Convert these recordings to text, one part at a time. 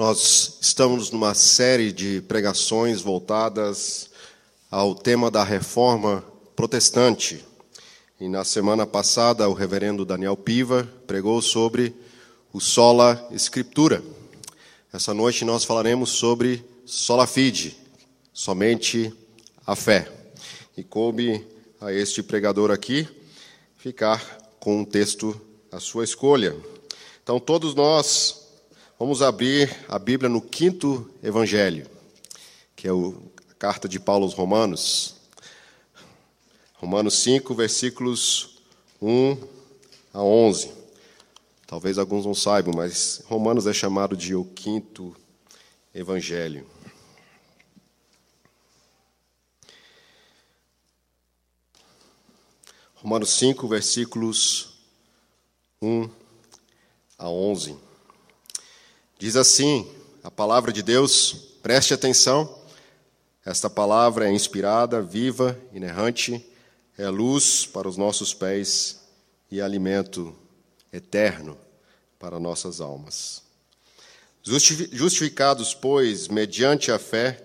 Nós estamos numa série de pregações voltadas ao tema da reforma protestante. E na semana passada, o reverendo Daniel Piva pregou sobre o sola escritura. Essa noite nós falaremos sobre sola fide, somente a fé. E coube a este pregador aqui ficar com um texto à sua escolha. Então, todos nós Vamos abrir a Bíblia no quinto evangelho, que é a carta de Paulo aos Romanos. Romanos 5, versículos 1 a 11. Talvez alguns não saibam, mas Romanos é chamado de o quinto evangelho. Romanos 5, versículos 1 a 11. Diz assim a palavra de Deus, preste atenção. Esta palavra é inspirada, viva, inerrante, é luz para os nossos pés e alimento eterno para nossas almas. Justificados, pois, mediante a fé,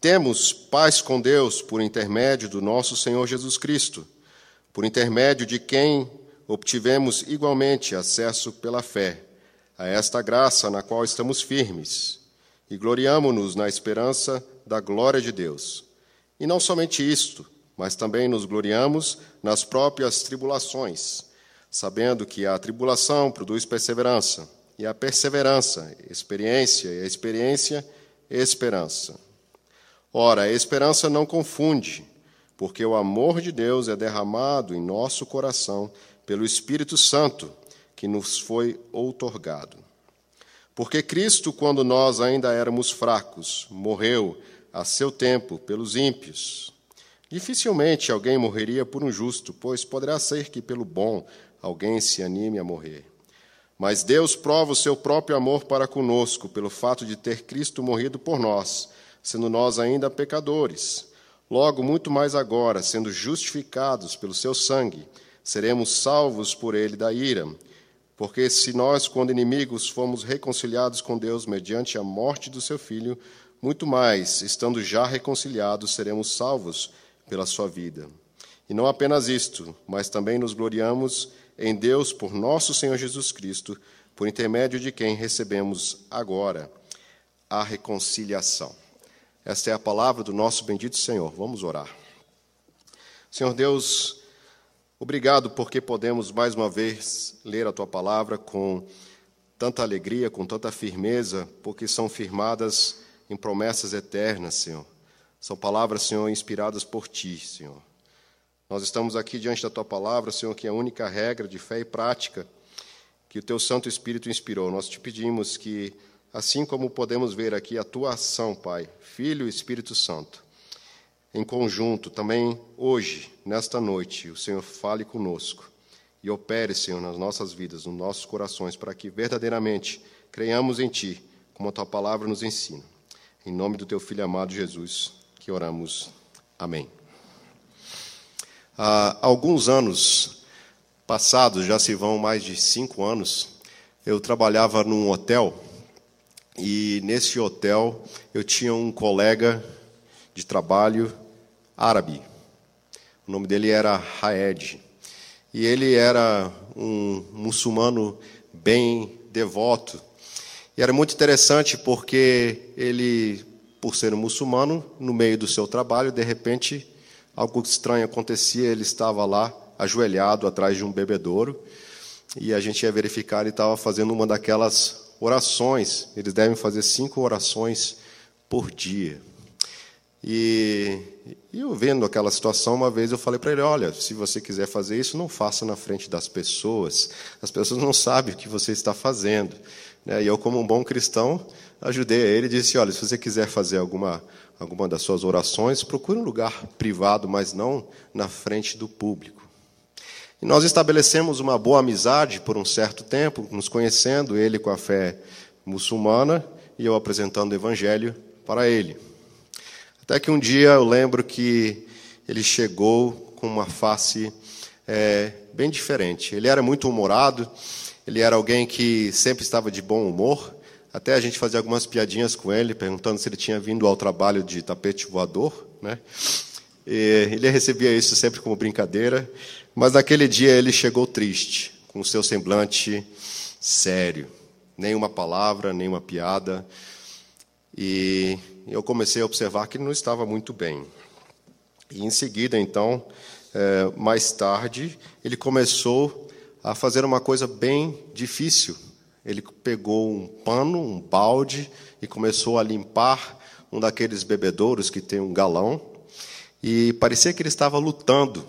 temos paz com Deus por intermédio do nosso Senhor Jesus Cristo, por intermédio de quem obtivemos igualmente acesso pela fé a esta graça na qual estamos firmes e gloriamo-nos na esperança da glória de Deus. E não somente isto, mas também nos gloriamos nas próprias tribulações, sabendo que a tribulação produz perseverança, e a perseverança, experiência, e a experiência, esperança. Ora, a esperança não confunde, porque o amor de Deus é derramado em nosso coração pelo Espírito Santo que nos foi outorgado. Porque Cristo, quando nós ainda éramos fracos, morreu a seu tempo pelos ímpios. Dificilmente alguém morreria por um justo, pois poderá ser que pelo bom alguém se anime a morrer. Mas Deus prova o seu próprio amor para conosco, pelo fato de ter Cristo morrido por nós, sendo nós ainda pecadores. Logo, muito mais agora, sendo justificados pelo seu sangue, seremos salvos por ele da ira. Porque se nós, quando inimigos, fomos reconciliados com Deus mediante a morte do seu filho, muito mais, estando já reconciliados, seremos salvos pela sua vida. E não apenas isto, mas também nos gloriamos em Deus por nosso Senhor Jesus Cristo, por intermédio de quem recebemos agora a reconciliação. Esta é a palavra do nosso bendito Senhor. Vamos orar. Senhor Deus, Obrigado porque podemos mais uma vez ler a tua palavra com tanta alegria, com tanta firmeza, porque são firmadas em promessas eternas, Senhor. São palavras, Senhor, inspiradas por ti, Senhor. Nós estamos aqui diante da tua palavra, Senhor, que é a única regra de fé e prática que o teu Santo Espírito inspirou. Nós te pedimos que, assim como podemos ver aqui a tua ação, Pai, Filho e Espírito Santo, em conjunto, também hoje, nesta noite, o Senhor fale conosco e opere, Senhor, nas nossas vidas, nos nossos corações, para que verdadeiramente creiamos em Ti, como a Tua palavra nos ensina. Em nome do Teu Filho amado Jesus, que oramos. Amém. Há alguns anos passados, já se vão mais de cinco anos, eu trabalhava num hotel e nesse hotel eu tinha um colega de trabalho árabe. O nome dele era Haed. E ele era um muçulmano bem devoto. E era muito interessante porque ele, por ser um muçulmano, no meio do seu trabalho, de repente, algo estranho acontecia, ele estava lá, ajoelhado atrás de um bebedouro, e a gente ia verificar, ele estava fazendo uma daquelas orações. Eles devem fazer cinco orações por dia. E, eu vendo aquela situação, uma vez eu falei para ele: olha, se você quiser fazer isso, não faça na frente das pessoas. As pessoas não sabem o que você está fazendo. Né? E eu, como um bom cristão, ajudei ele e disse: olha, se você quiser fazer alguma, alguma das suas orações, procure um lugar privado, mas não na frente do público. E nós estabelecemos uma boa amizade por um certo tempo, nos conhecendo, ele com a fé muçulmana e eu apresentando o evangelho para ele. Até que um dia eu lembro que ele chegou com uma face é, bem diferente. Ele era muito humorado, ele era alguém que sempre estava de bom humor, Até a gente fazia algumas piadinhas com ele, perguntando se ele tinha vindo ao trabalho de tapete voador. Né? E ele recebia isso sempre como brincadeira, mas naquele dia ele chegou triste, com o seu semblante sério. Nenhuma palavra, nenhuma piada. E eu comecei a observar que ele não estava muito bem. E em seguida, então, é, mais tarde, ele começou a fazer uma coisa bem difícil. Ele pegou um pano, um balde, e começou a limpar um daqueles bebedouros que tem um galão. E parecia que ele estava lutando,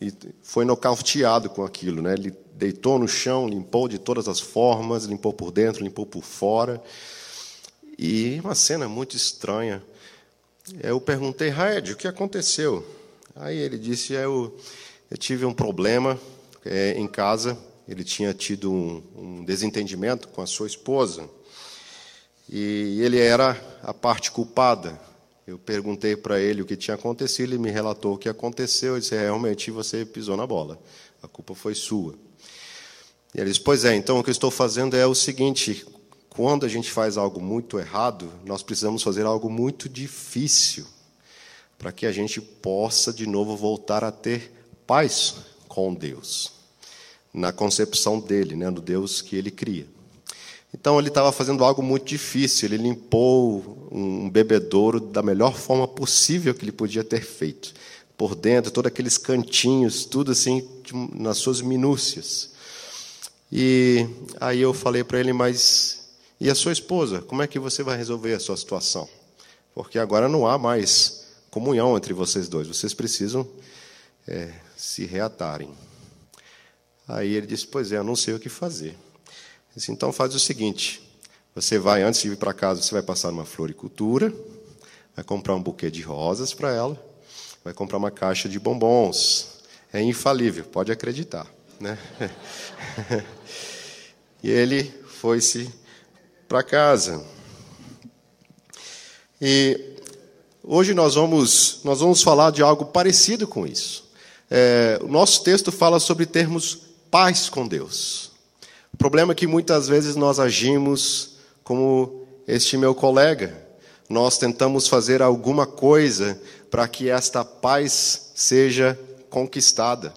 e foi nocauteado com aquilo. Né? Ele deitou no chão, limpou de todas as formas, limpou por dentro, limpou por fora. E uma cena muito estranha. Eu perguntei, Raed, o que aconteceu? Aí ele disse, eu, eu tive um problema é, em casa, ele tinha tido um, um desentendimento com a sua esposa, e ele era a parte culpada. Eu perguntei para ele o que tinha acontecido, ele me relatou o que aconteceu, eu disse, é, realmente você pisou na bola, a culpa foi sua. E ele disse, pois é, então o que eu estou fazendo é o seguinte, quando a gente faz algo muito errado, nós precisamos fazer algo muito difícil para que a gente possa de novo voltar a ter paz com Deus, na concepção dele, né, do Deus que ele cria. Então ele estava fazendo algo muito difícil, ele limpou um bebedouro da melhor forma possível que ele podia ter feito. Por dentro, todos aqueles cantinhos, tudo assim, nas suas minúcias. E aí eu falei para ele, mas e a sua esposa, como é que você vai resolver a sua situação? Porque agora não há mais comunhão entre vocês dois, vocês precisam é, se reatarem. Aí ele disse: Pois é, eu não sei o que fazer. disse, então faz o seguinte: você vai, antes de ir para casa, você vai passar numa floricultura, vai comprar um buquê de rosas para ela, vai comprar uma caixa de bombons. É infalível, pode acreditar. Né? e ele foi se para casa. E hoje nós vamos, nós vamos falar de algo parecido com isso. É, o nosso texto fala sobre termos paz com Deus. O problema é que muitas vezes nós agimos como este meu colega. Nós tentamos fazer alguma coisa para que esta paz seja conquistada.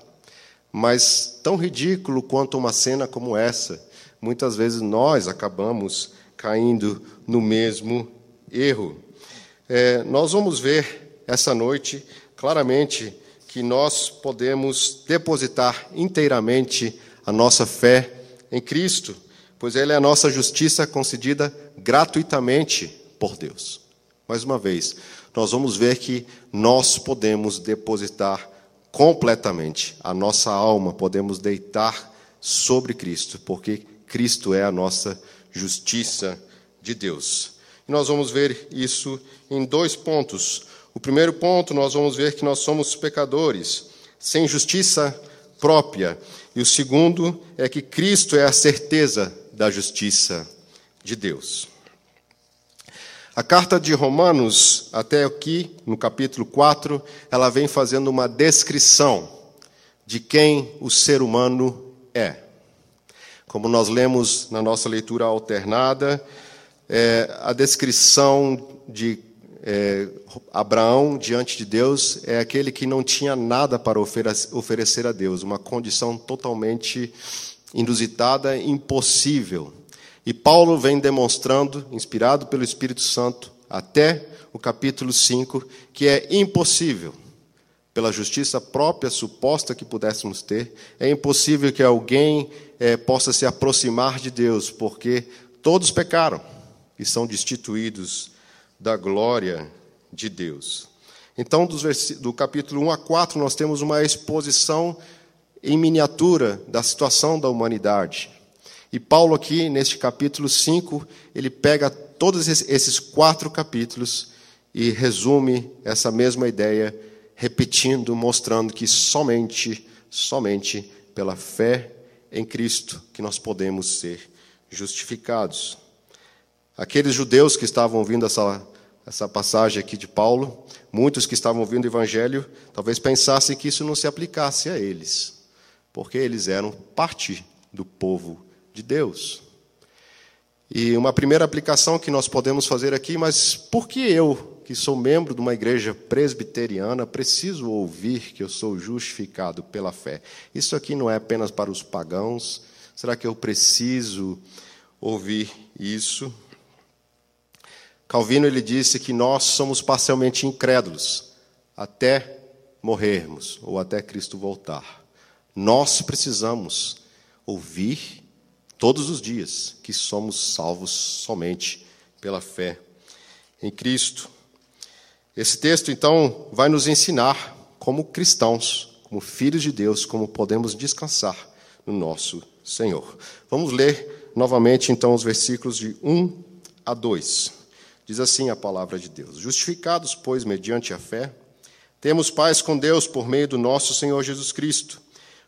Mas tão ridículo quanto uma cena como essa, muitas vezes nós acabamos caindo no mesmo erro. É, nós vamos ver essa noite claramente que nós podemos depositar inteiramente a nossa fé em Cristo, pois Ele é a nossa justiça concedida gratuitamente por Deus. Mais uma vez, nós vamos ver que nós podemos depositar completamente a nossa alma, podemos deitar sobre Cristo, porque Cristo é a nossa justiça justiça de Deus. E nós vamos ver isso em dois pontos. O primeiro ponto, nós vamos ver que nós somos pecadores, sem justiça própria. E o segundo é que Cristo é a certeza da justiça de Deus. A carta de Romanos, até aqui, no capítulo 4, ela vem fazendo uma descrição de quem o ser humano é. Como nós lemos na nossa leitura alternada, é, a descrição de é, Abraão diante de Deus é aquele que não tinha nada para oferecer a Deus, uma condição totalmente inusitada, impossível. E Paulo vem demonstrando, inspirado pelo Espírito Santo, até o capítulo 5, que é impossível, pela justiça própria suposta que pudéssemos ter, é impossível que alguém é, possa se aproximar de Deus, porque todos pecaram e são destituídos da glória de Deus. Então, do capítulo 1 a 4, nós temos uma exposição em miniatura da situação da humanidade. E Paulo, aqui, neste capítulo 5, ele pega todos esses quatro capítulos e resume essa mesma ideia, repetindo, mostrando que somente, somente pela fé em Cristo que nós podemos ser justificados. Aqueles judeus que estavam ouvindo essa, essa passagem aqui de Paulo, muitos que estavam ouvindo o Evangelho, talvez pensassem que isso não se aplicasse a eles, porque eles eram parte do povo de Deus. E uma primeira aplicação que nós podemos fazer aqui, mas por que eu, que sou membro de uma igreja presbiteriana, preciso ouvir que eu sou justificado pela fé? Isso aqui não é apenas para os pagãos. Será que eu preciso ouvir isso? Calvino ele disse que nós somos parcialmente incrédulos até morrermos ou até Cristo voltar. Nós precisamos ouvir todos os dias que somos salvos somente pela fé em Cristo. Esse texto, então, vai nos ensinar, como cristãos, como filhos de Deus, como podemos descansar no nosso Senhor. Vamos ler novamente, então, os versículos de 1 a 2. Diz assim a palavra de Deus: Justificados, pois, mediante a fé, temos paz com Deus por meio do nosso Senhor Jesus Cristo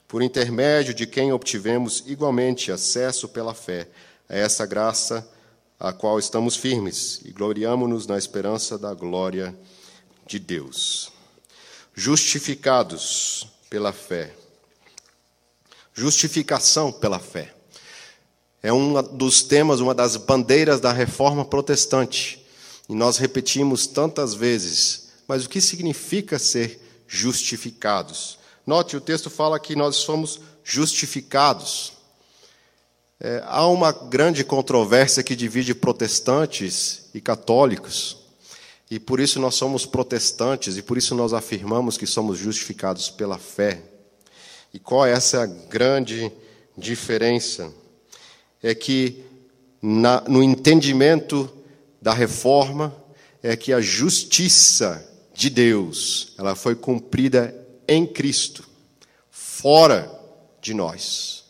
por intermédio de quem obtivemos igualmente acesso pela fé a essa graça a qual estamos firmes e gloriamo-nos na esperança da glória de Deus. Justificados pela fé. Justificação pela fé. É um dos temas, uma das bandeiras da reforma protestante. E nós repetimos tantas vezes. Mas o que significa ser justificados? Note, o texto fala que nós somos justificados. É, há uma grande controvérsia que divide protestantes e católicos, e por isso nós somos protestantes, e por isso nós afirmamos que somos justificados pela fé. E qual é essa grande diferença? É que na, no entendimento da reforma é que a justiça de Deus ela foi cumprida em Cristo, fora de nós.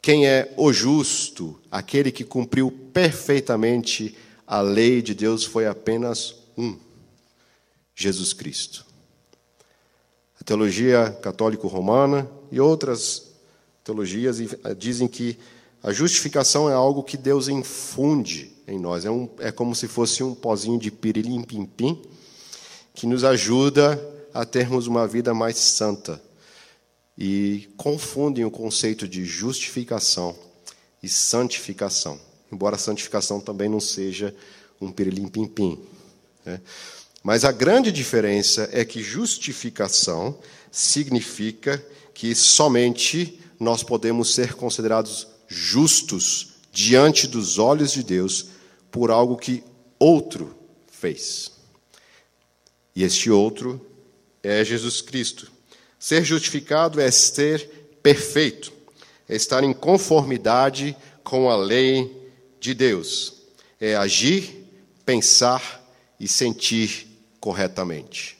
Quem é o justo, aquele que cumpriu perfeitamente a lei de Deus, foi apenas um: Jesus Cristo. A teologia católico-romana e outras teologias dizem que a justificação é algo que Deus infunde em nós. É, um, é como se fosse um pozinho de pirilim-pim-pim que nos ajuda a termos uma vida mais santa e confundem o conceito de justificação e santificação, embora a santificação também não seja um pirilim-pim-pim. Né? Mas a grande diferença é que justificação significa que somente nós podemos ser considerados justos diante dos olhos de Deus por algo que outro fez. E este outro é Jesus Cristo. Ser justificado é ser perfeito, é estar em conformidade com a lei de Deus, é agir, pensar e sentir corretamente.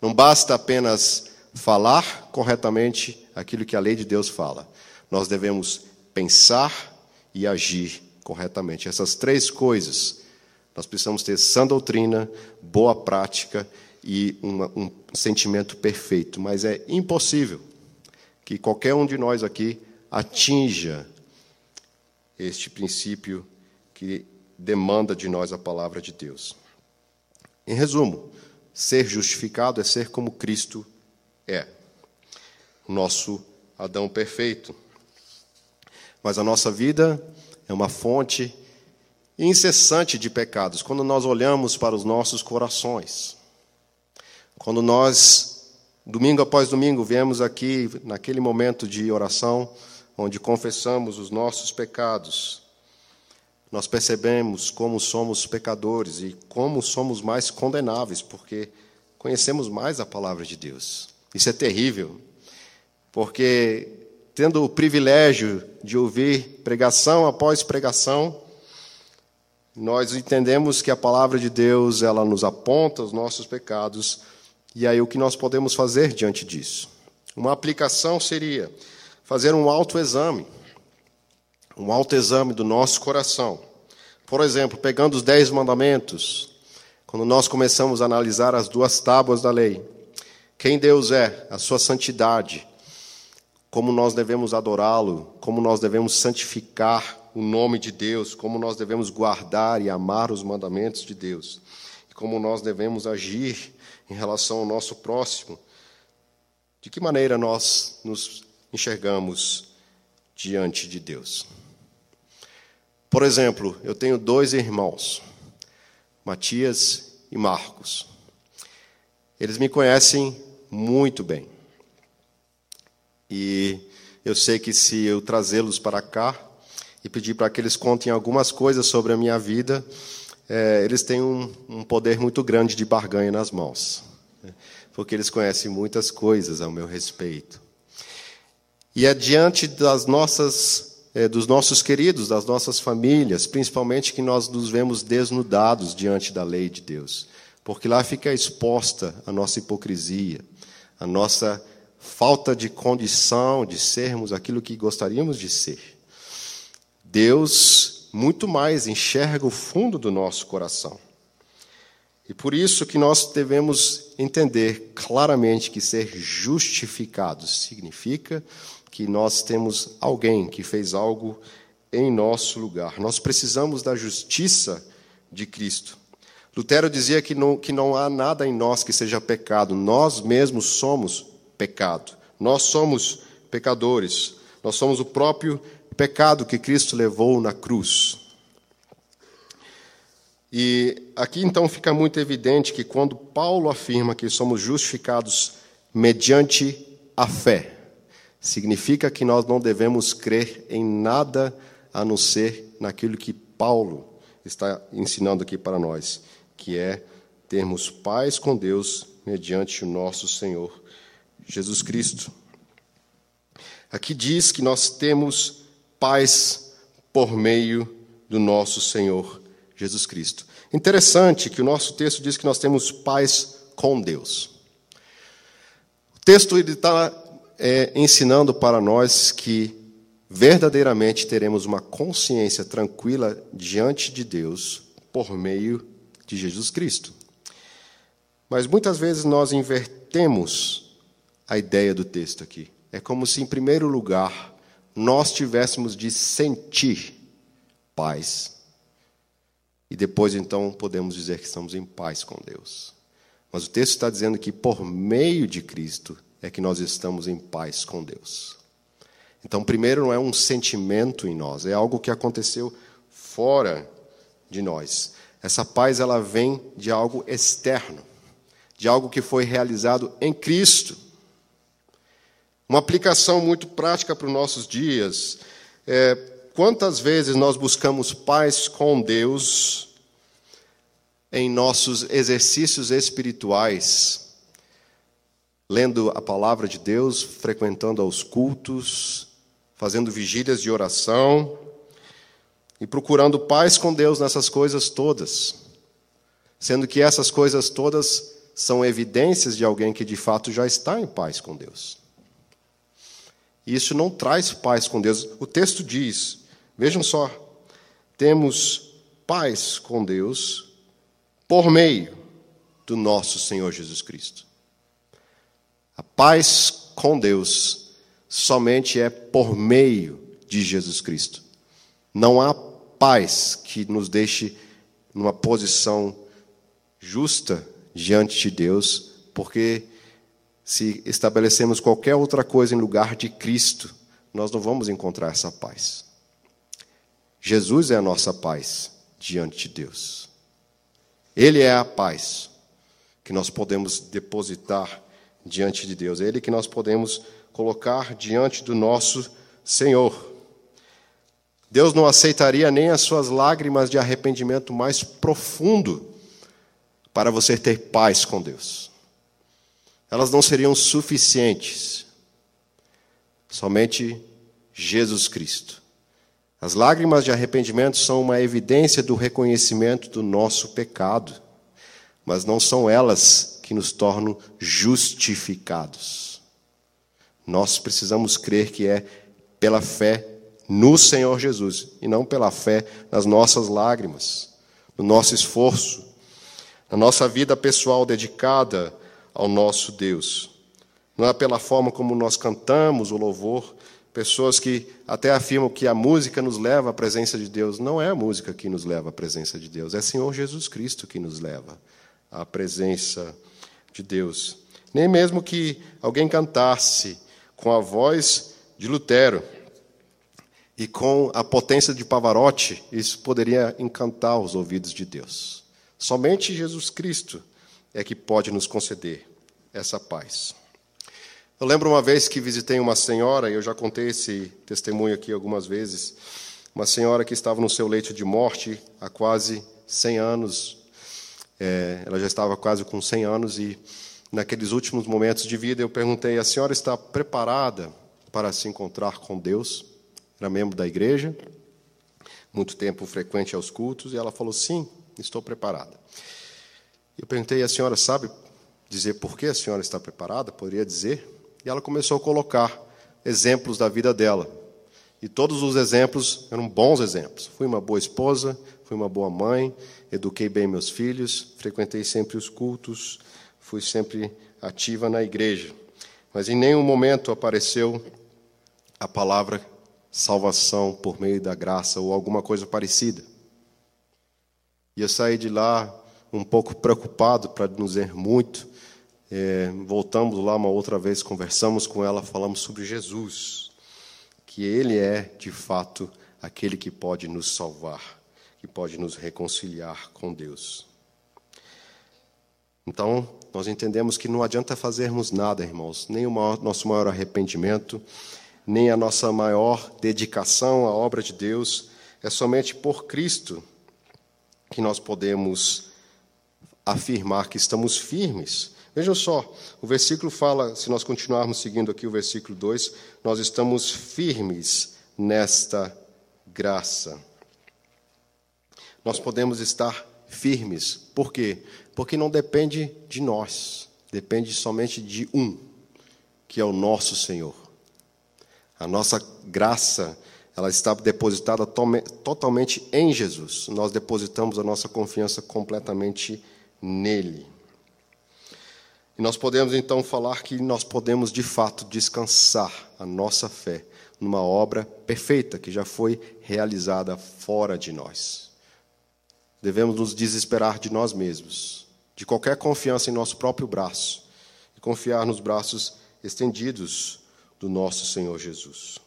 Não basta apenas falar corretamente aquilo que a lei de Deus fala. Nós devemos pensar e agir corretamente. Essas três coisas, nós precisamos ter sã doutrina, boa prática e uma, um sentimento perfeito, mas é impossível que qualquer um de nós aqui atinja este princípio que demanda de nós a palavra de Deus. Em resumo, ser justificado é ser como Cristo é, nosso Adão perfeito. Mas a nossa vida é uma fonte incessante de pecados. Quando nós olhamos para os nossos corações, quando nós, domingo após domingo, viemos aqui, naquele momento de oração, onde confessamos os nossos pecados, nós percebemos como somos pecadores e como somos mais condenáveis, porque conhecemos mais a palavra de Deus. Isso é terrível, porque tendo o privilégio de ouvir pregação após pregação, nós entendemos que a palavra de Deus ela nos aponta os nossos pecados e aí, o que nós podemos fazer diante disso? Uma aplicação seria fazer um autoexame, um autoexame do nosso coração. Por exemplo, pegando os Dez Mandamentos, quando nós começamos a analisar as duas tábuas da lei, quem Deus é, a sua santidade, como nós devemos adorá-lo, como nós devemos santificar o nome de Deus, como nós devemos guardar e amar os mandamentos de Deus, e como nós devemos agir em relação ao nosso próximo, de que maneira nós nos enxergamos diante de Deus? Por exemplo, eu tenho dois irmãos, Matias e Marcos. Eles me conhecem muito bem. E eu sei que se eu trazê-los para cá e pedir para que eles contem algumas coisas sobre a minha vida, é, eles têm um, um, poder muito grande de barganha nas mãos, né? porque eles conhecem muitas coisas ao meu respeito. E é diante das nossas, é, dos nossos queridos, das nossas famílias, principalmente que nós nos vemos desnudados diante da lei de Deus, porque lá fica exposta a nossa hipocrisia, a nossa falta de condição de sermos aquilo que gostaríamos de ser. Deus muito mais enxerga o fundo do nosso coração. E por isso que nós devemos entender claramente que ser justificados significa que nós temos alguém que fez algo em nosso lugar. Nós precisamos da justiça de Cristo. Lutero dizia que não, que não há nada em nós que seja pecado, nós mesmos somos pecado. Nós somos pecadores. Nós somos o próprio pecado que Cristo levou na cruz. E aqui então fica muito evidente que quando Paulo afirma que somos justificados mediante a fé, significa que nós não devemos crer em nada a não ser naquilo que Paulo está ensinando aqui para nós, que é termos paz com Deus mediante o nosso Senhor Jesus Cristo. Aqui diz que nós temos paz por meio do nosso Senhor Jesus Cristo. Interessante que o nosso texto diz que nós temos paz com Deus. O texto está é, ensinando para nós que verdadeiramente teremos uma consciência tranquila diante de Deus por meio de Jesus Cristo. Mas muitas vezes nós invertemos a ideia do texto aqui. É como se, em primeiro lugar, nós tivéssemos de sentir paz. E depois, então, podemos dizer que estamos em paz com Deus. Mas o texto está dizendo que, por meio de Cristo, é que nós estamos em paz com Deus. Então, primeiro, não é um sentimento em nós, é algo que aconteceu fora de nós. Essa paz ela vem de algo externo, de algo que foi realizado em Cristo. Uma aplicação muito prática para os nossos dias. É, quantas vezes nós buscamos paz com Deus em nossos exercícios espirituais, lendo a palavra de Deus, frequentando aos cultos, fazendo vigílias de oração e procurando paz com Deus nessas coisas todas, sendo que essas coisas todas são evidências de alguém que de fato já está em paz com Deus. E isso não traz paz com Deus. O texto diz, vejam só, temos paz com Deus por meio do nosso Senhor Jesus Cristo. A paz com Deus somente é por meio de Jesus Cristo. Não há paz que nos deixe numa posição justa diante de Deus, porque se estabelecemos qualquer outra coisa em lugar de Cristo, nós não vamos encontrar essa paz. Jesus é a nossa paz diante de Deus. Ele é a paz que nós podemos depositar diante de Deus. É Ele que nós podemos colocar diante do nosso Senhor. Deus não aceitaria nem as suas lágrimas de arrependimento mais profundo para você ter paz com Deus elas não seriam suficientes. Somente Jesus Cristo. As lágrimas de arrependimento são uma evidência do reconhecimento do nosso pecado, mas não são elas que nos tornam justificados. Nós precisamos crer que é pela fé no Senhor Jesus e não pela fé nas nossas lágrimas, no nosso esforço, na nossa vida pessoal dedicada ao nosso Deus. Não é pela forma como nós cantamos o louvor, pessoas que até afirmam que a música nos leva à presença de Deus. Não é a música que nos leva à presença de Deus, é Senhor Jesus Cristo que nos leva à presença de Deus. Nem mesmo que alguém cantasse com a voz de Lutero. E com a potência de Pavarotti, isso poderia encantar os ouvidos de Deus. Somente Jesus Cristo é que pode nos conceder essa paz. Eu lembro uma vez que visitei uma senhora, e eu já contei esse testemunho aqui algumas vezes, uma senhora que estava no seu leito de morte há quase 100 anos. É, ela já estava quase com 100 anos e naqueles últimos momentos de vida eu perguntei: a senhora está preparada para se encontrar com Deus? Era membro da igreja, muito tempo frequente aos cultos, e ela falou: sim, estou preparada. Eu perguntei: a senhora sabe dizer por que a senhora está preparada? Poderia dizer? E ela começou a colocar exemplos da vida dela. E todos os exemplos eram bons exemplos. Fui uma boa esposa, fui uma boa mãe, eduquei bem meus filhos, frequentei sempre os cultos, fui sempre ativa na igreja. Mas em nenhum momento apareceu a palavra salvação por meio da graça ou alguma coisa parecida. E eu saí de lá um pouco preocupado, para não dizer muito, é, voltamos lá uma outra vez, conversamos com ela, falamos sobre Jesus, que Ele é, de fato, aquele que pode nos salvar, que pode nos reconciliar com Deus. Então, nós entendemos que não adianta fazermos nada, irmãos, nem o maior, nosso maior arrependimento, nem a nossa maior dedicação à obra de Deus, é somente por Cristo que nós podemos afirmar que estamos firmes Vejam só, o versículo fala, se nós continuarmos seguindo aqui o versículo 2, nós estamos firmes nesta graça. Nós podemos estar firmes. Por quê? Porque não depende de nós, depende somente de um, que é o nosso Senhor. A nossa graça, ela está depositada totalmente em Jesus. Nós depositamos a nossa confiança completamente nele. E nós podemos então falar que nós podemos de fato descansar a nossa fé numa obra perfeita que já foi realizada fora de nós. Devemos nos desesperar de nós mesmos, de qualquer confiança em nosso próprio braço, e confiar nos braços estendidos do nosso Senhor Jesus.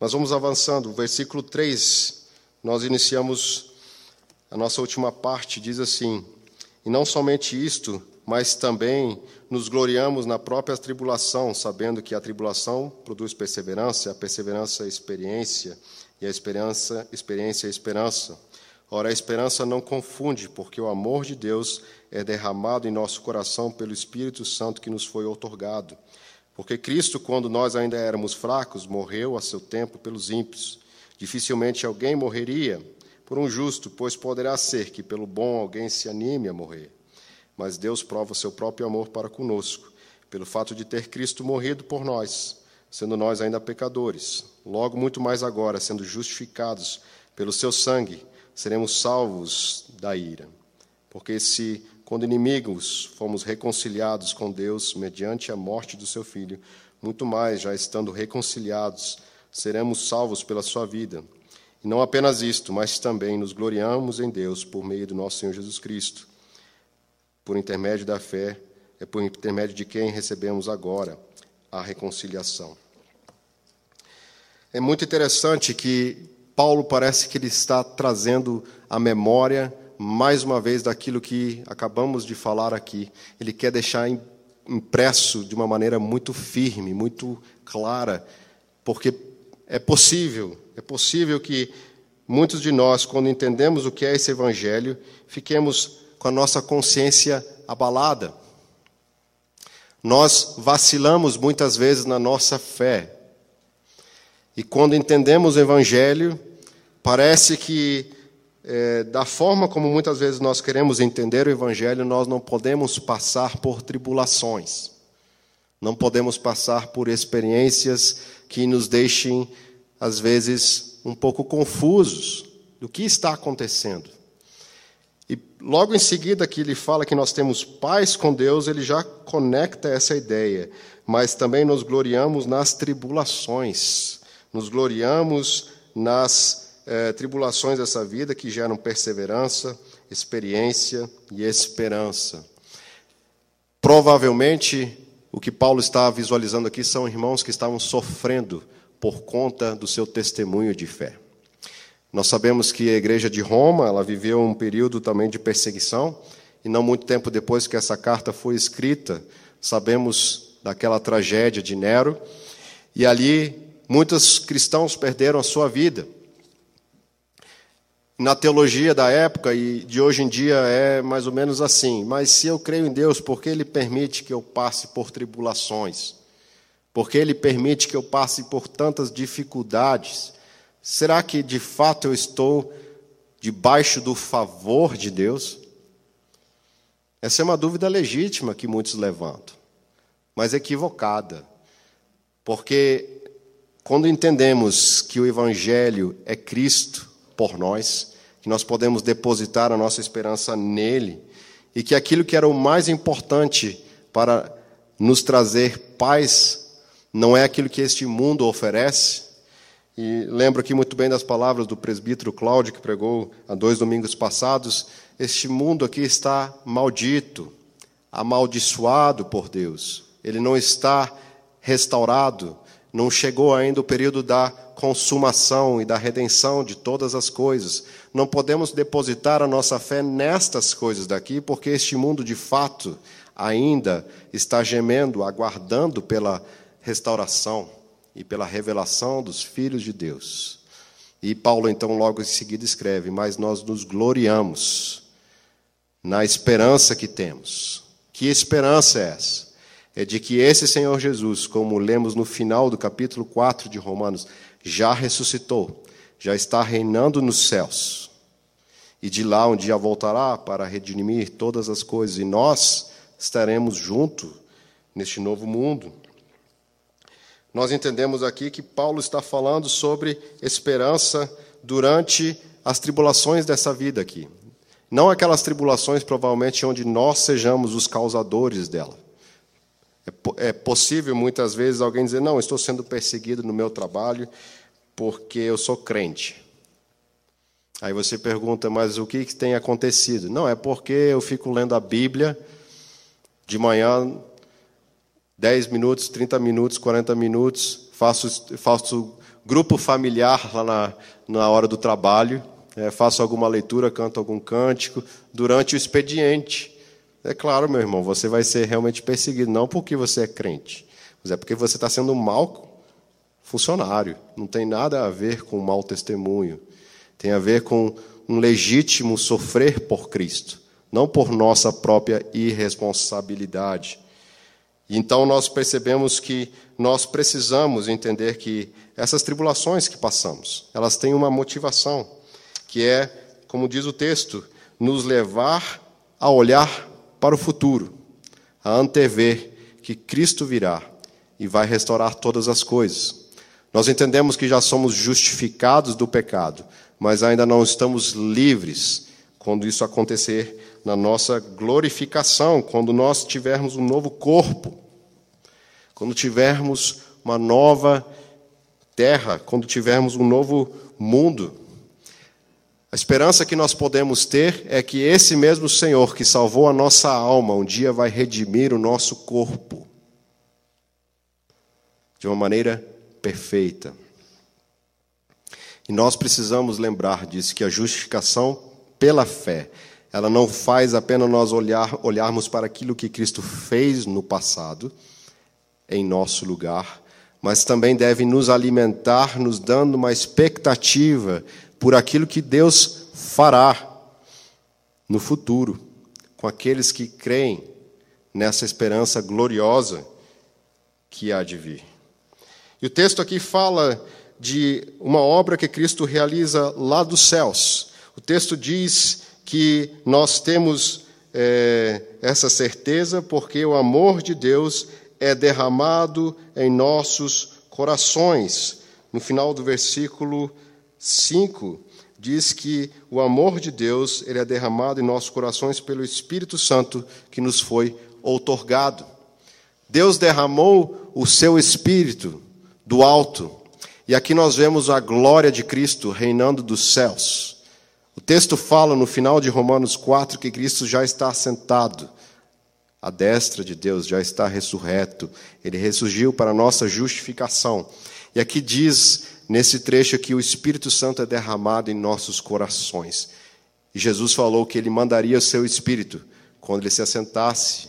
Nós vamos avançando, versículo 3, nós iniciamos a nossa última parte, diz assim: E não somente isto, mas também nos gloriamos na própria tribulação, sabendo que a tribulação produz perseverança, a perseverança experiência, e a esperança, experiência é esperança. Ora, a esperança não confunde, porque o amor de Deus é derramado em nosso coração pelo Espírito Santo que nos foi otorgado. Porque Cristo, quando nós ainda éramos fracos, morreu a seu tempo pelos ímpios. Dificilmente alguém morreria por um justo, pois poderá ser que pelo bom alguém se anime a morrer mas Deus prova o seu próprio amor para conosco, pelo fato de ter Cristo morrido por nós, sendo nós ainda pecadores. Logo, muito mais agora, sendo justificados pelo seu sangue, seremos salvos da ira. Porque se, quando inimigos, fomos reconciliados com Deus mediante a morte do seu filho, muito mais, já estando reconciliados, seremos salvos pela sua vida. E não apenas isto, mas também nos gloriamos em Deus por meio do nosso Senhor Jesus Cristo por intermédio da fé, é por intermédio de quem recebemos agora a reconciliação. É muito interessante que Paulo parece que ele está trazendo a memória mais uma vez daquilo que acabamos de falar aqui. Ele quer deixar impresso de uma maneira muito firme, muito clara, porque é possível, é possível que muitos de nós, quando entendemos o que é esse evangelho, fiquemos com a nossa consciência abalada. Nós vacilamos muitas vezes na nossa fé. E quando entendemos o Evangelho, parece que, é, da forma como muitas vezes nós queremos entender o Evangelho, nós não podemos passar por tribulações, não podemos passar por experiências que nos deixem, às vezes, um pouco confusos do que está acontecendo. E logo em seguida que ele fala que nós temos paz com Deus, ele já conecta essa ideia. Mas também nos gloriamos nas tribulações, nos gloriamos nas eh, tribulações dessa vida que geram perseverança, experiência e esperança. Provavelmente, o que Paulo está visualizando aqui são irmãos que estavam sofrendo por conta do seu testemunho de fé. Nós sabemos que a igreja de Roma, ela viveu um período também de perseguição, e não muito tempo depois que essa carta foi escrita, sabemos daquela tragédia de Nero, e ali muitos cristãos perderam a sua vida. Na teologia da época e de hoje em dia é mais ou menos assim, mas se eu creio em Deus, por que Ele permite que eu passe por tribulações? Por que Ele permite que eu passe por tantas dificuldades? Será que de fato eu estou debaixo do favor de Deus? Essa é uma dúvida legítima que muitos levantam, mas equivocada. Porque quando entendemos que o Evangelho é Cristo por nós, que nós podemos depositar a nossa esperança nele, e que aquilo que era o mais importante para nos trazer paz não é aquilo que este mundo oferece, e lembro aqui muito bem das palavras do presbítero Cláudio, que pregou há dois domingos passados. Este mundo aqui está maldito, amaldiçoado por Deus. Ele não está restaurado, não chegou ainda o período da consumação e da redenção de todas as coisas. Não podemos depositar a nossa fé nestas coisas daqui, porque este mundo de fato ainda está gemendo, aguardando pela restauração e pela revelação dos filhos de Deus. E Paulo, então, logo em seguida escreve: Mas nós nos gloriamos na esperança que temos. Que esperança é essa? É de que esse Senhor Jesus, como lemos no final do capítulo 4 de Romanos, já ressuscitou, já está reinando nos céus. E de lá um dia voltará para redimir todas as coisas, e nós estaremos junto neste novo mundo. Nós entendemos aqui que Paulo está falando sobre esperança durante as tribulações dessa vida aqui. Não aquelas tribulações, provavelmente, onde nós sejamos os causadores dela. É, é possível, muitas vezes, alguém dizer: Não, estou sendo perseguido no meu trabalho porque eu sou crente. Aí você pergunta: Mas o que tem acontecido? Não, é porque eu fico lendo a Bíblia de manhã 10 minutos, 30 minutos, 40 minutos, faço, faço grupo familiar lá na, na hora do trabalho, é, faço alguma leitura, canto algum cântico, durante o expediente. É claro, meu irmão, você vai ser realmente perseguido, não porque você é crente, mas é porque você está sendo um mau funcionário. Não tem nada a ver com um mau testemunho. Tem a ver com um legítimo sofrer por Cristo, não por nossa própria irresponsabilidade. Então nós percebemos que nós precisamos entender que essas tribulações que passamos, elas têm uma motivação, que é, como diz o texto, nos levar a olhar para o futuro, a antever que Cristo virá e vai restaurar todas as coisas. Nós entendemos que já somos justificados do pecado, mas ainda não estamos livres quando isso acontecer na nossa glorificação, quando nós tivermos um novo corpo, quando tivermos uma nova terra, quando tivermos um novo mundo. A esperança que nós podemos ter é que esse mesmo Senhor que salvou a nossa alma um dia vai redimir o nosso corpo de uma maneira perfeita. E nós precisamos lembrar disso, que a justificação pela fé ela não faz apenas nós olhar, olharmos para aquilo que Cristo fez no passado em nosso lugar, mas também deve nos alimentar, nos dando uma expectativa por aquilo que Deus fará no futuro com aqueles que creem nessa esperança gloriosa que há de vir. E o texto aqui fala de uma obra que Cristo realiza lá dos céus. O texto diz que nós temos é, essa certeza porque o amor de Deus é derramado em nossos corações. No final do versículo 5, diz que o amor de Deus ele é derramado em nossos corações pelo Espírito Santo que nos foi outorgado. Deus derramou o seu Espírito do alto, e aqui nós vemos a glória de Cristo reinando dos céus. O texto fala no final de Romanos 4 que Cristo já está sentado à destra de Deus, já está ressurreto. Ele ressurgiu para nossa justificação. E aqui diz, nesse trecho, que o Espírito Santo é derramado em nossos corações. E Jesus falou que ele mandaria o seu Espírito quando ele se assentasse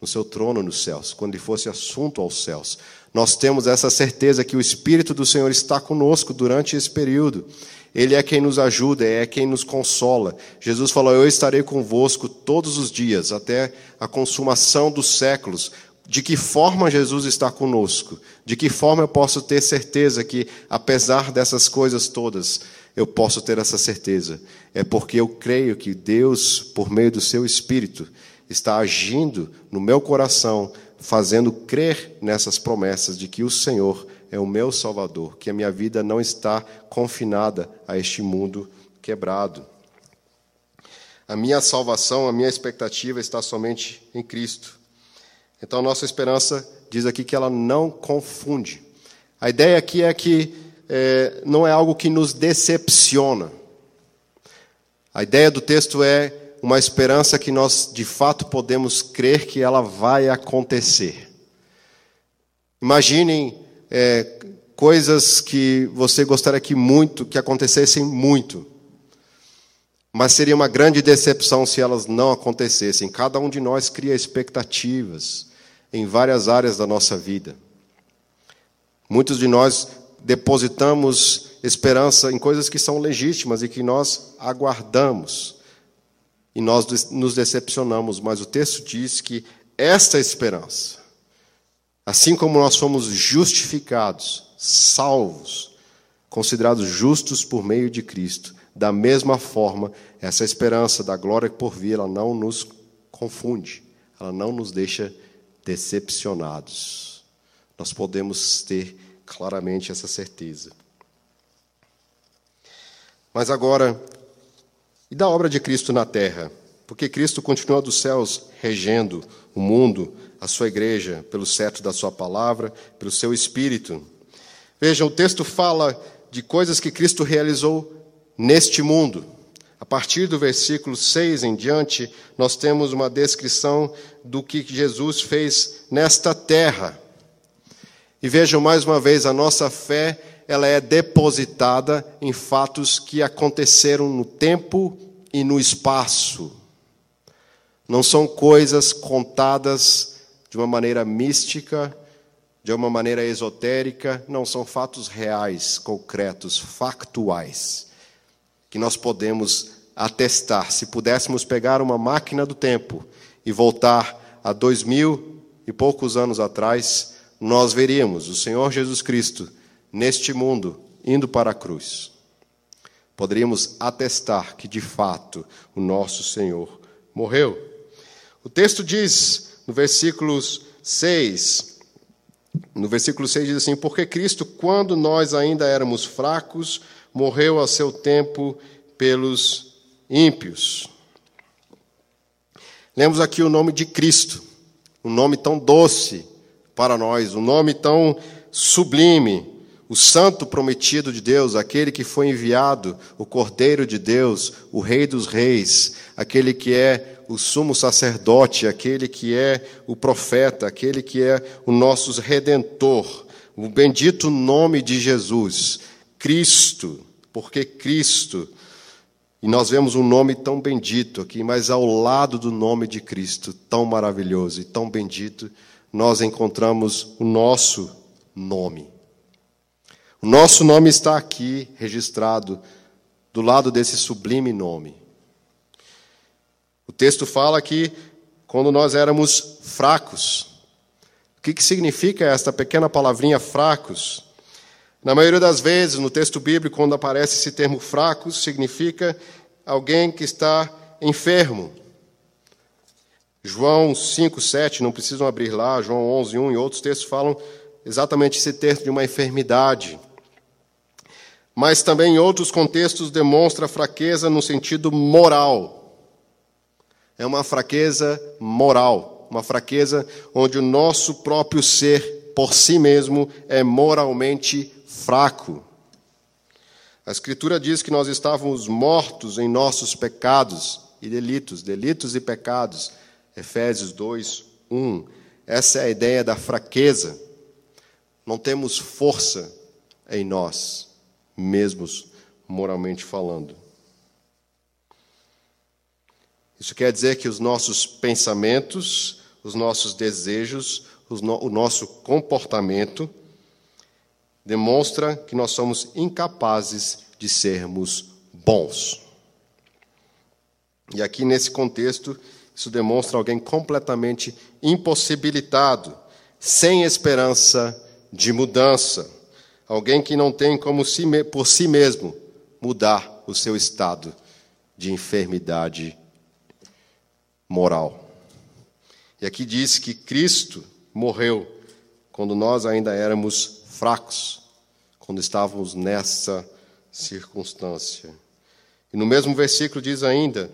no seu trono nos céus, quando ele fosse assunto aos céus. Nós temos essa certeza que o Espírito do Senhor está conosco durante esse período. Ele é quem nos ajuda, é quem nos consola. Jesus falou: Eu estarei convosco todos os dias, até a consumação dos séculos. De que forma Jesus está conosco? De que forma eu posso ter certeza que, apesar dessas coisas todas, eu posso ter essa certeza? É porque eu creio que Deus, por meio do seu Espírito, está agindo no meu coração, fazendo crer nessas promessas de que o Senhor é o meu Salvador, que a minha vida não está confinada a este mundo quebrado. A minha salvação, a minha expectativa está somente em Cristo. Então, nossa esperança diz aqui que ela não confunde. A ideia aqui é que é, não é algo que nos decepciona. A ideia do texto é uma esperança que nós de fato podemos crer que ela vai acontecer. Imaginem é, coisas que você gostaria que muito que acontecessem muito, mas seria uma grande decepção se elas não acontecessem. Cada um de nós cria expectativas em várias áreas da nossa vida. Muitos de nós depositamos esperança em coisas que são legítimas e que nós aguardamos. E nós nos decepcionamos, mas o texto diz que esta esperança, assim como nós fomos justificados, salvos, considerados justos por meio de Cristo, da mesma forma, essa esperança da glória por vir, ela não nos confunde, ela não nos deixa decepcionados. Nós podemos ter claramente essa certeza. Mas agora, e da obra de Cristo na terra? Porque Cristo continua dos céus regendo o mundo, a sua igreja, pelo cetro da sua palavra, pelo seu espírito. Veja, o texto fala de coisas que Cristo realizou neste mundo. A partir do versículo 6 em diante, nós temos uma descrição do que Jesus fez nesta terra. E vejam mais uma vez, a nossa fé, ela é depositada em fatos que aconteceram no tempo e no espaço. Não são coisas contadas de uma maneira mística, de uma maneira esotérica, não são fatos reais, concretos, factuais que nós podemos atestar. Se pudéssemos pegar uma máquina do tempo e voltar a dois mil e poucos anos atrás, nós veríamos o Senhor Jesus Cristo neste mundo indo para a cruz. Poderíamos atestar que de fato o nosso Senhor morreu. O texto diz no versículo 6, no versículo 6 diz assim: Porque Cristo, quando nós ainda éramos fracos, morreu a seu tempo pelos ímpios. Lemos aqui o nome de Cristo, um nome tão doce para nós, um nome tão sublime, o santo prometido de Deus, aquele que foi enviado, o Cordeiro de Deus, o Rei dos Reis, aquele que é o sumo sacerdote, aquele que é o profeta, aquele que é o nosso redentor, o bendito nome de Jesus, Cristo, porque Cristo. E nós vemos um nome tão bendito aqui, mas ao lado do nome de Cristo, tão maravilhoso e tão bendito, nós encontramos o nosso nome. O nosso nome está aqui registrado do lado desse sublime nome. O texto fala que quando nós éramos fracos. O que, que significa esta pequena palavrinha fracos? Na maioria das vezes, no texto bíblico, quando aparece esse termo fracos, significa alguém que está enfermo. João 5, 7, não precisam abrir lá, João 11, 1 e outros textos falam exatamente esse termo de uma enfermidade. Mas também em outros contextos demonstra fraqueza no sentido moral. É uma fraqueza moral, uma fraqueza onde o nosso próprio ser, por si mesmo, é moralmente fraco. A Escritura diz que nós estávamos mortos em nossos pecados e delitos, delitos e pecados. Efésios 2, 1. Essa é a ideia da fraqueza. Não temos força em nós mesmos, moralmente falando. Isso quer dizer que os nossos pensamentos, os nossos desejos, o nosso comportamento demonstra que nós somos incapazes de sermos bons. E aqui nesse contexto, isso demonstra alguém completamente impossibilitado, sem esperança de mudança, alguém que não tem como si, por si mesmo mudar o seu estado de enfermidade moral. E aqui diz que Cristo morreu quando nós ainda éramos fracos, quando estávamos nessa circunstância. E no mesmo versículo diz ainda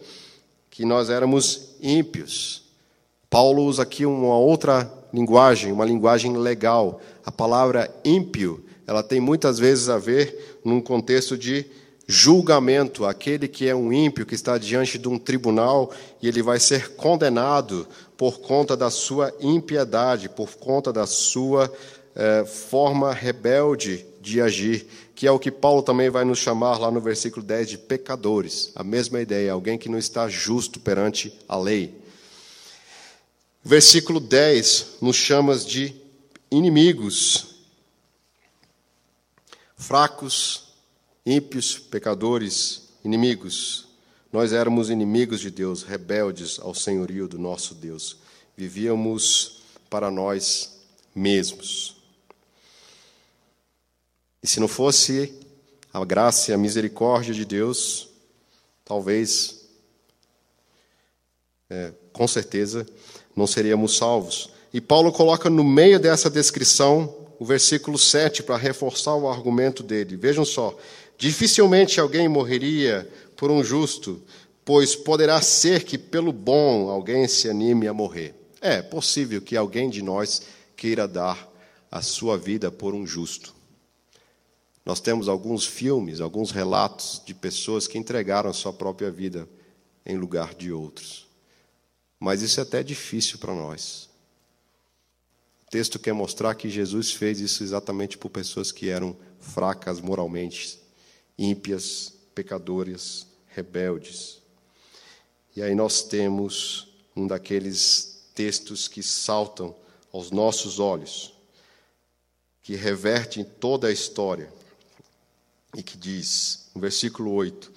que nós éramos ímpios. Paulo usa aqui uma outra linguagem, uma linguagem legal. A palavra ímpio, ela tem muitas vezes a ver num contexto de julgamento, aquele que é um ímpio, que está diante de um tribunal e ele vai ser condenado por conta da sua impiedade, por conta da sua eh, forma rebelde de agir, que é o que Paulo também vai nos chamar lá no versículo 10 de pecadores. A mesma ideia, alguém que não está justo perante a lei. Versículo 10 nos chama de inimigos, fracos, ímpios, pecadores, inimigos. Nós éramos inimigos de Deus, rebeldes ao senhorio do nosso Deus. Vivíamos para nós mesmos. E se não fosse a graça e a misericórdia de Deus, talvez, é, com certeza, não seríamos salvos. E Paulo coloca no meio dessa descrição o versículo 7 para reforçar o argumento dele. Vejam só: Dificilmente alguém morreria por um justo, pois poderá ser que pelo bom alguém se anime a morrer. É possível que alguém de nós queira dar a sua vida por um justo. Nós temos alguns filmes, alguns relatos de pessoas que entregaram a sua própria vida em lugar de outros. Mas isso é até difícil para nós. O texto quer mostrar que Jesus fez isso exatamente por pessoas que eram fracas moralmente, ímpias, pecadoras, rebeldes. E aí nós temos um daqueles textos que saltam aos nossos olhos, que revertem toda a história, e que diz, no versículo 8: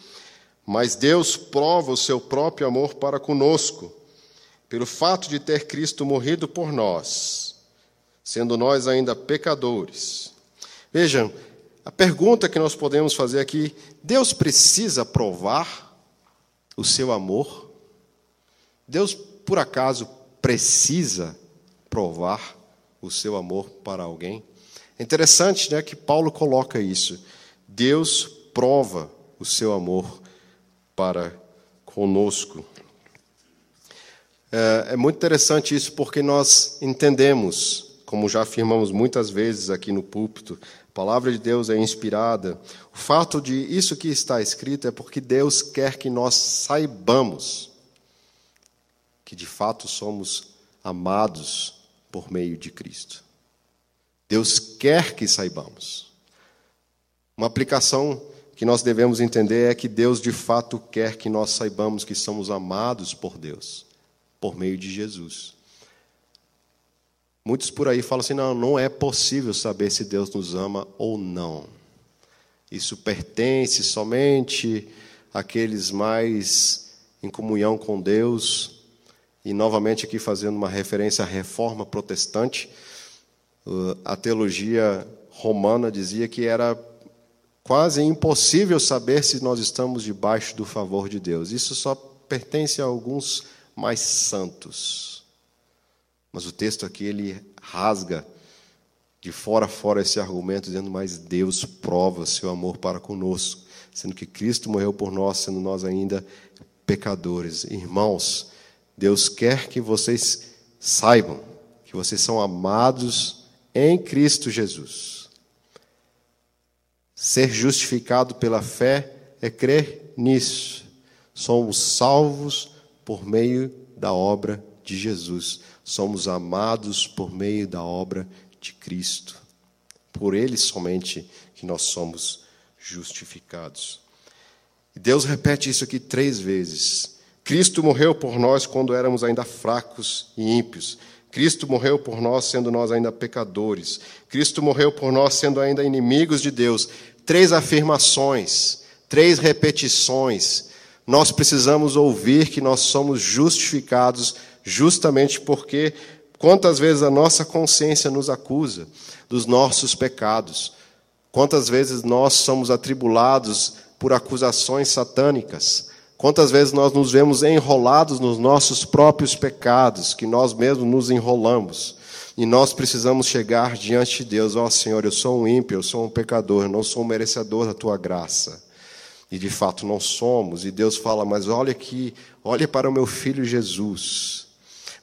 Mas Deus prova o seu próprio amor para conosco, pelo fato de ter Cristo morrido por nós, sendo nós ainda pecadores. Vejam, a pergunta que nós podemos fazer aqui: Deus precisa provar o seu amor? Deus, por acaso, precisa provar o seu amor para alguém? É interessante né, que Paulo coloca isso. Deus prova o seu amor para conosco. É, é muito interessante isso porque nós entendemos, como já afirmamos muitas vezes aqui no púlpito, palavra de Deus é inspirada. O fato de isso que está escrito é porque Deus quer que nós saibamos que de fato somos amados por meio de Cristo. Deus quer que saibamos. Uma aplicação que nós devemos entender é que Deus de fato quer que nós saibamos que somos amados por Deus, por meio de Jesus. Muitos por aí falam assim: não, não é possível saber se Deus nos ama ou não. Isso pertence somente àqueles mais em comunhão com Deus. E novamente aqui fazendo uma referência à reforma protestante, a teologia romana dizia que era quase impossível saber se nós estamos debaixo do favor de Deus. Isso só pertence a alguns mais santos. Mas o texto aqui ele rasga de fora a fora esse argumento, dizendo: Mas Deus prova seu amor para conosco, sendo que Cristo morreu por nós, sendo nós ainda pecadores. Irmãos, Deus quer que vocês saibam que vocês são amados em Cristo Jesus. Ser justificado pela fé é crer nisso. Somos salvos por meio da obra de Jesus somos amados por meio da obra de Cristo. Por Ele somente que nós somos justificados. E Deus repete isso aqui três vezes. Cristo morreu por nós quando éramos ainda fracos e ímpios. Cristo morreu por nós sendo nós ainda pecadores. Cristo morreu por nós sendo ainda inimigos de Deus. Três afirmações, três repetições. Nós precisamos ouvir que nós somos justificados justamente porque quantas vezes a nossa consciência nos acusa dos nossos pecados. Quantas vezes nós somos atribulados por acusações satânicas? Quantas vezes nós nos vemos enrolados nos nossos próprios pecados, que nós mesmos nos enrolamos? E nós precisamos chegar diante de Deus, ó oh, Senhor, eu sou um ímpio, eu sou um pecador, eu não sou um merecedor da tua graça. E de fato não somos. E Deus fala, mas olha aqui, olha para o meu filho Jesus.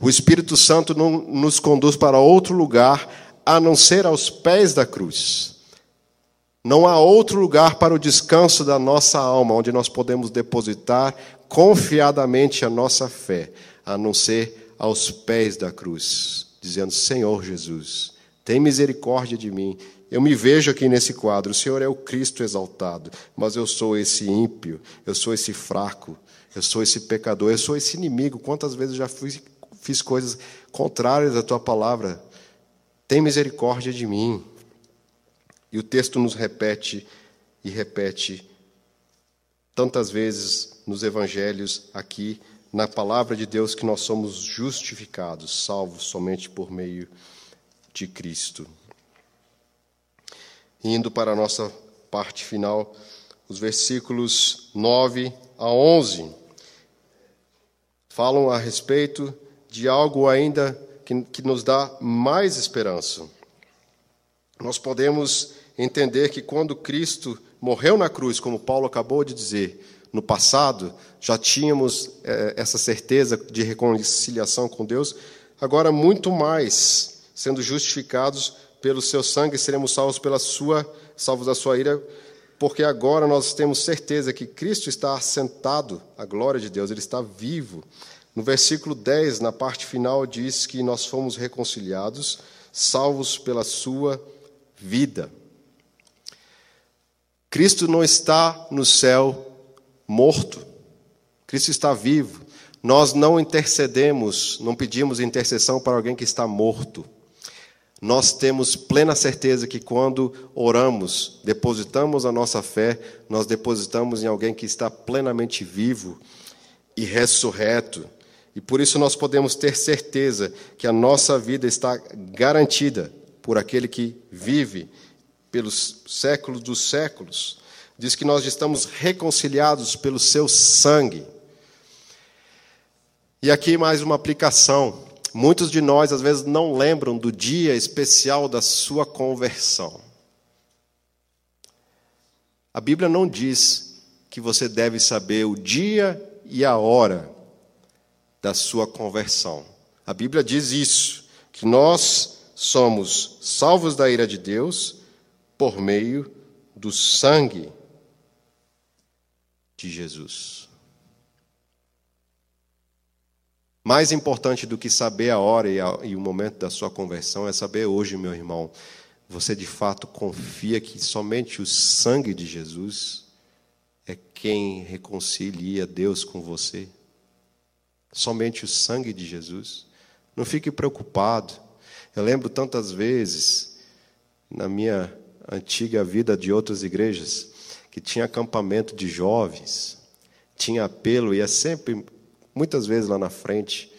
O Espírito Santo não nos conduz para outro lugar a não ser aos pés da cruz. Não há outro lugar para o descanso da nossa alma, onde nós podemos depositar confiadamente a nossa fé, a não ser aos pés da cruz, dizendo: Senhor Jesus, tem misericórdia de mim. Eu me vejo aqui nesse quadro. O Senhor é o Cristo exaltado, mas eu sou esse ímpio, eu sou esse fraco, eu sou esse pecador, eu sou esse inimigo. Quantas vezes eu já fiz coisas contrárias à tua palavra? Tem misericórdia de mim. E o texto nos repete e repete tantas vezes nos evangelhos aqui na palavra de Deus que nós somos justificados, salvos somente por meio de Cristo. Indo para a nossa parte final, os versículos 9 a 11 falam a respeito de algo ainda que, que nos dá mais esperança. Nós podemos entender que quando Cristo morreu na cruz, como Paulo acabou de dizer, no passado já tínhamos é, essa certeza de reconciliação com Deus, agora muito mais, sendo justificados pelo seu sangue, seremos salvos pela sua, salvos da sua ira, porque agora nós temos certeza que Cristo está assentado à glória de Deus, ele está vivo. No versículo 10, na parte final, diz que nós fomos reconciliados, salvos pela sua vida. Cristo não está no céu morto. Cristo está vivo. Nós não intercedemos, não pedimos intercessão para alguém que está morto. Nós temos plena certeza que quando oramos, depositamos a nossa fé, nós depositamos em alguém que está plenamente vivo e ressurreto. E por isso nós podemos ter certeza que a nossa vida está garantida por aquele que vive pelos séculos dos séculos. Diz que nós estamos reconciliados pelo seu sangue. E aqui mais uma aplicação. Muitos de nós, às vezes, não lembram do dia especial da sua conversão. A Bíblia não diz que você deve saber o dia e a hora da sua conversão. A Bíblia diz isso, que nós somos salvos da ira de Deus por meio do sangue de Jesus. Mais importante do que saber a hora e, a, e, o momento da sua conversão é saber hoje, meu irmão, você de fato confia que somente o sangue de Jesus é quem reconcilia Deus com você? Somente o sangue de Jesus? Não fique preocupado. Eu lembro tantas vezes na minha antiga vida de outras igrejas, que tinha acampamento de jovens, tinha apelo, ia sempre, muitas vezes lá na frente,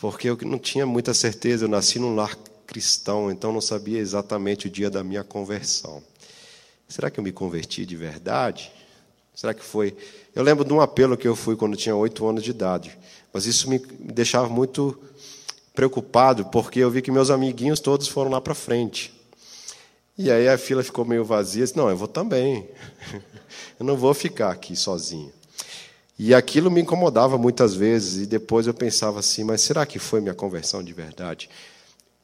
porque eu não tinha muita certeza, eu nasci num lar cristão, então não sabia exatamente o dia da minha conversão. Será que eu me converti de verdade? Será que foi? Eu lembro de um apelo que eu fui quando tinha oito anos de idade, mas isso me deixava muito preocupado, porque eu vi que meus amiguinhos todos foram lá para frente. E aí a fila ficou meio vazia. Disse, não, eu vou também. Eu não vou ficar aqui sozinho. E aquilo me incomodava muitas vezes. E depois eu pensava assim, mas será que foi minha conversão de verdade?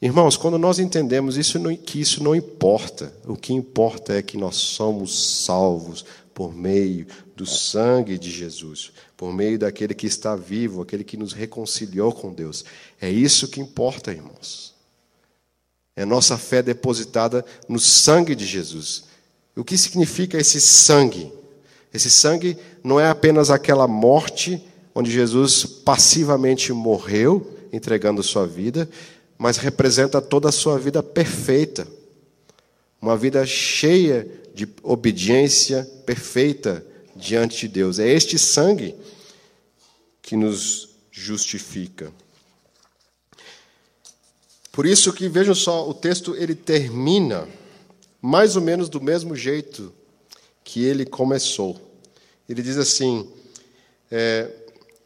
Irmãos, quando nós entendemos isso, que isso não importa. O que importa é que nós somos salvos por meio do sangue de Jesus, por meio daquele que está vivo, aquele que nos reconciliou com Deus. É isso que importa, irmãos. É nossa fé depositada no sangue de Jesus. O que significa esse sangue? Esse sangue não é apenas aquela morte onde Jesus passivamente morreu, entregando sua vida, mas representa toda a sua vida perfeita. Uma vida cheia de obediência perfeita diante de Deus. É este sangue que nos justifica. Por isso que vejam só, o texto ele termina mais ou menos do mesmo jeito que ele começou. Ele diz assim: é,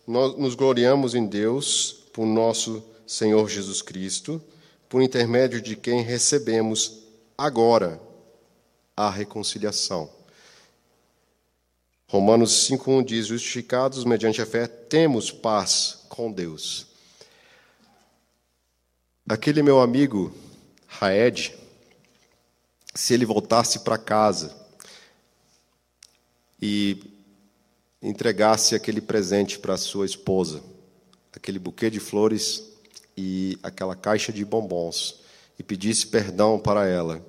nós nos gloriamos em Deus por nosso Senhor Jesus Cristo, por intermédio de quem recebemos agora a reconciliação. Romanos 5,1 diz: Justificados mediante a fé, temos paz com Deus. Aquele meu amigo, Raed, se ele voltasse para casa e entregasse aquele presente para sua esposa, aquele buquê de flores e aquela caixa de bombons, e pedisse perdão para ela.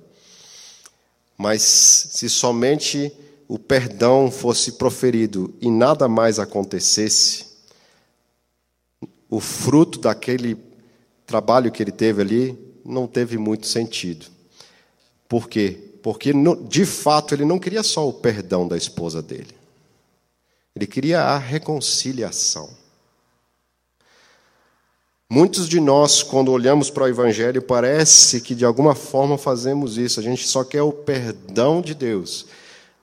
Mas se somente o perdão fosse proferido e nada mais acontecesse, o fruto daquele trabalho que ele teve ali não teve muito sentido. Por quê? Porque, de fato, ele não queria só o perdão da esposa dele. Ele queria a reconciliação. Muitos de nós, quando olhamos para o Evangelho, parece que de alguma forma fazemos isso. A gente só quer o perdão de Deus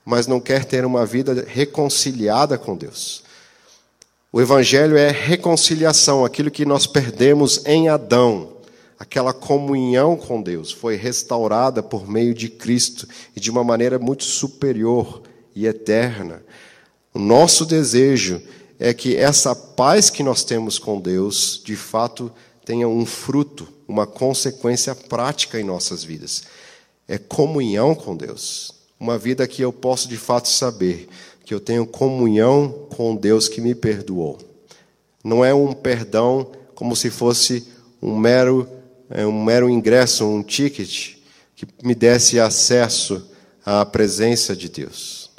mas não quer ter uma vida reconciliada com Deus. O Evangelho é reconciliação, aquilo que nós perdemos em Adão. Aquela comunhão com Deus foi restaurada por meio de Cristo e de uma maneira muito superior e eterna. O nosso desejo é que essa paz que nós temos com Deus, de fato, tenha um fruto, uma consequência prática em nossas vidas. É comunhão com Deus. Uma vida que eu posso de fato saber que eu tenho comunhão com Deus que me perdoou. Não é um perdão como se fosse um mero, é, um mero ingresso, um ticket que me desse acesso à presença de Deus.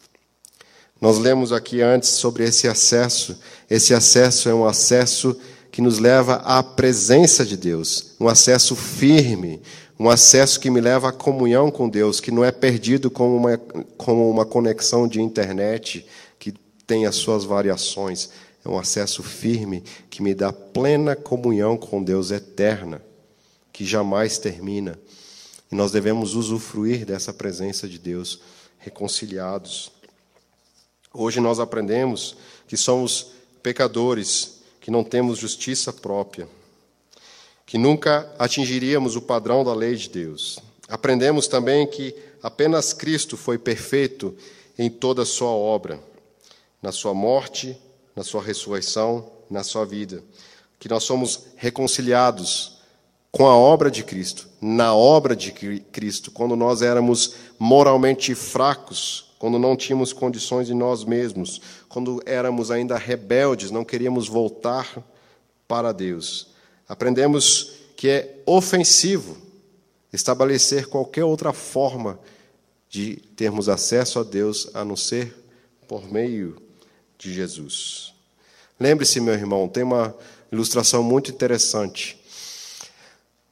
Nós lemos aqui antes sobre esse acesso. Esse acesso é um acesso que nos leva à presença de Deus, um acesso firme, um acesso que me leva à comunhão com Deus, que não é perdido como uma, como uma conexão de internet que tem as suas variações. É um acesso firme que me dá plena comunhão com Deus eterna, que jamais termina. E nós devemos usufruir dessa presença de Deus reconciliados. Hoje nós aprendemos que somos pecadores, que não temos justiça própria que nunca atingiríamos o padrão da lei de Deus. Aprendemos também que apenas Cristo foi perfeito em toda a sua obra, na sua morte, na sua ressurreição, na sua vida. Que nós somos reconciliados com a obra de Cristo, na obra de Cristo, quando nós éramos moralmente fracos, quando não tínhamos condições em nós mesmos, quando éramos ainda rebeldes, não queríamos voltar para Deus. Aprendemos que é ofensivo estabelecer qualquer outra forma de termos acesso a Deus a não ser por meio de Jesus. Lembre-se, meu irmão, tem uma ilustração muito interessante.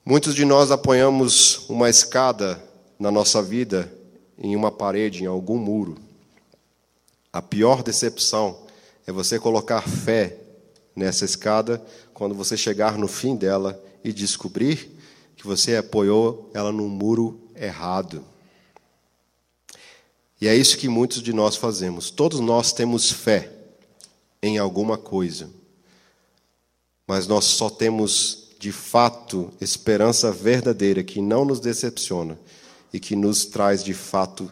Muitos de nós apoiamos uma escada na nossa vida em uma parede, em algum muro. A pior decepção é você colocar fé nessa escada quando você chegar no fim dela e descobrir que você apoiou ela num muro errado. E é isso que muitos de nós fazemos. Todos nós temos fé em alguma coisa, mas nós só temos de fato esperança verdadeira que não nos decepciona e que nos traz de fato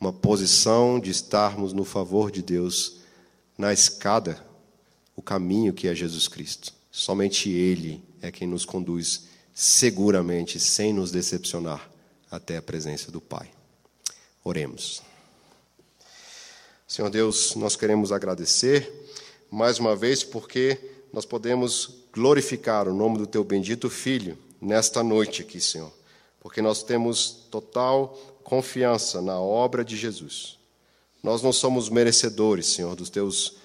uma posição de estarmos no favor de Deus na escada, o caminho que é Jesus Cristo. Somente Ele é quem nos conduz seguramente, sem nos decepcionar, até a presença do Pai. Oremos. Senhor Deus, nós queremos agradecer mais uma vez porque nós podemos glorificar o nome do Teu bendito Filho nesta noite aqui, Senhor, porque nós temos total confiança na obra de Jesus. Nós não somos merecedores, Senhor, dos teus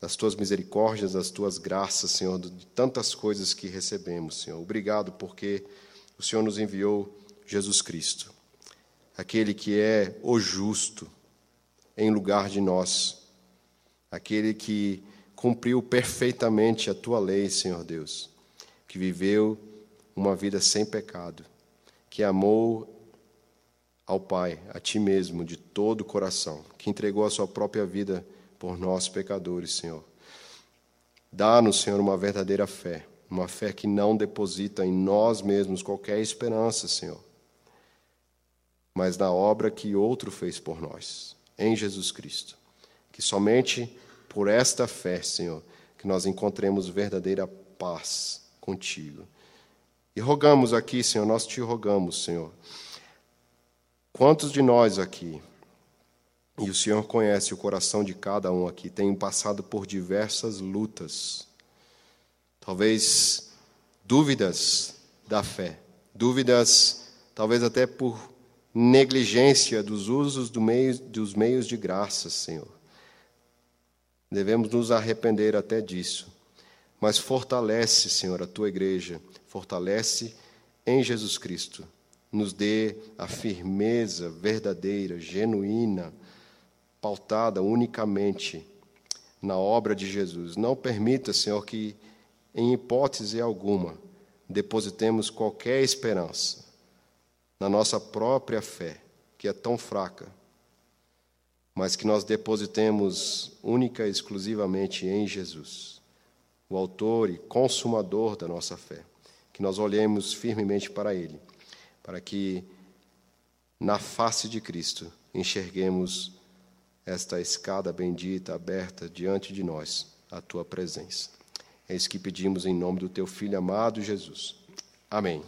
das tuas misericórdias, das tuas graças, Senhor, de tantas coisas que recebemos, Senhor. Obrigado porque o Senhor nos enviou Jesus Cristo, aquele que é o justo em lugar de nós, aquele que cumpriu perfeitamente a tua lei, Senhor Deus, que viveu uma vida sem pecado, que amou ao Pai, a ti mesmo, de todo o coração, que entregou a sua própria vida por nós, pecadores, Senhor. Dá-nos, Senhor, uma verdadeira fé, uma fé que não deposita em nós mesmos qualquer esperança, Senhor, mas na obra que outro fez por nós, em Jesus Cristo. Que somente por esta fé, Senhor, que nós encontremos verdadeira paz contigo. E rogamos aqui, Senhor, nós te rogamos, Senhor. Quantos de nós aqui e o Senhor conhece o coração de cada um aqui. Tenho passado por diversas lutas. Talvez dúvidas da fé, dúvidas, talvez até por negligência dos usos do meio, dos meios de graça, Senhor. Devemos nos arrepender até disso. Mas fortalece, Senhor, a tua igreja, fortalece em Jesus Cristo. Nos dê a firmeza verdadeira, genuína, pautada unicamente na obra de Jesus. Não permita, Senhor, que, em hipótese alguma, depositemos qualquer esperança na nossa própria fé, que é tão fraca, mas que nós depositemos única e exclusivamente em Jesus, o Autor e Consumador da nossa fé. Que nós olhemos firmemente para Ele, para que, na face de Cristo, enxerguemos esta escada bendita aberta diante de nós, a tua presença. É isso que pedimos em nome do teu filho amado Jesus. Amém.